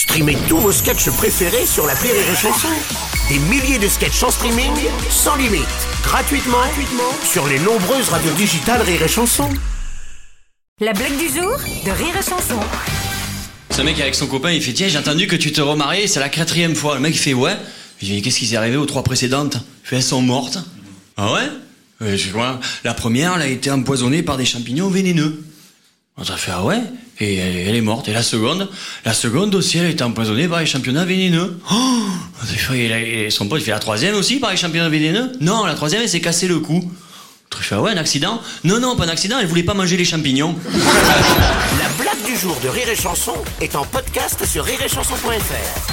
Streamez tous vos sketchs préférés sur la Rire et Chanson. Des milliers de sketchs en streaming, sans limite, gratuitement, gratuitement sur les nombreuses radios digitales Rire et Chanson. La blague du jour de Rire et Chanson. Ce mec avec son copain, il fait Tiens, j'ai entendu que tu te remariais, c'est la quatrième fois. Le mec il fait Ouais. Je dis Qu'est-ce qui s'est arrivé aux trois précédentes? Il fait Elles sont mortes. Ah ouais? Euh, Je vois. La première, elle a été empoisonnée par des champignons vénéneux. On a fait Ah ouais Et elle, est morte. Et la seconde La seconde aussi, elle été empoisonnée par les champignons vénéneux. Oh et son pote, il fait La troisième aussi par les champignons vénéneux Non, la troisième, elle s'est cassé le cou. Il fait Ah ouais, un accident Non, non, pas un accident, elle voulait pas manger les champignons. La blague du jour de Rire et Chanson est en podcast sur rireetchanson.fr.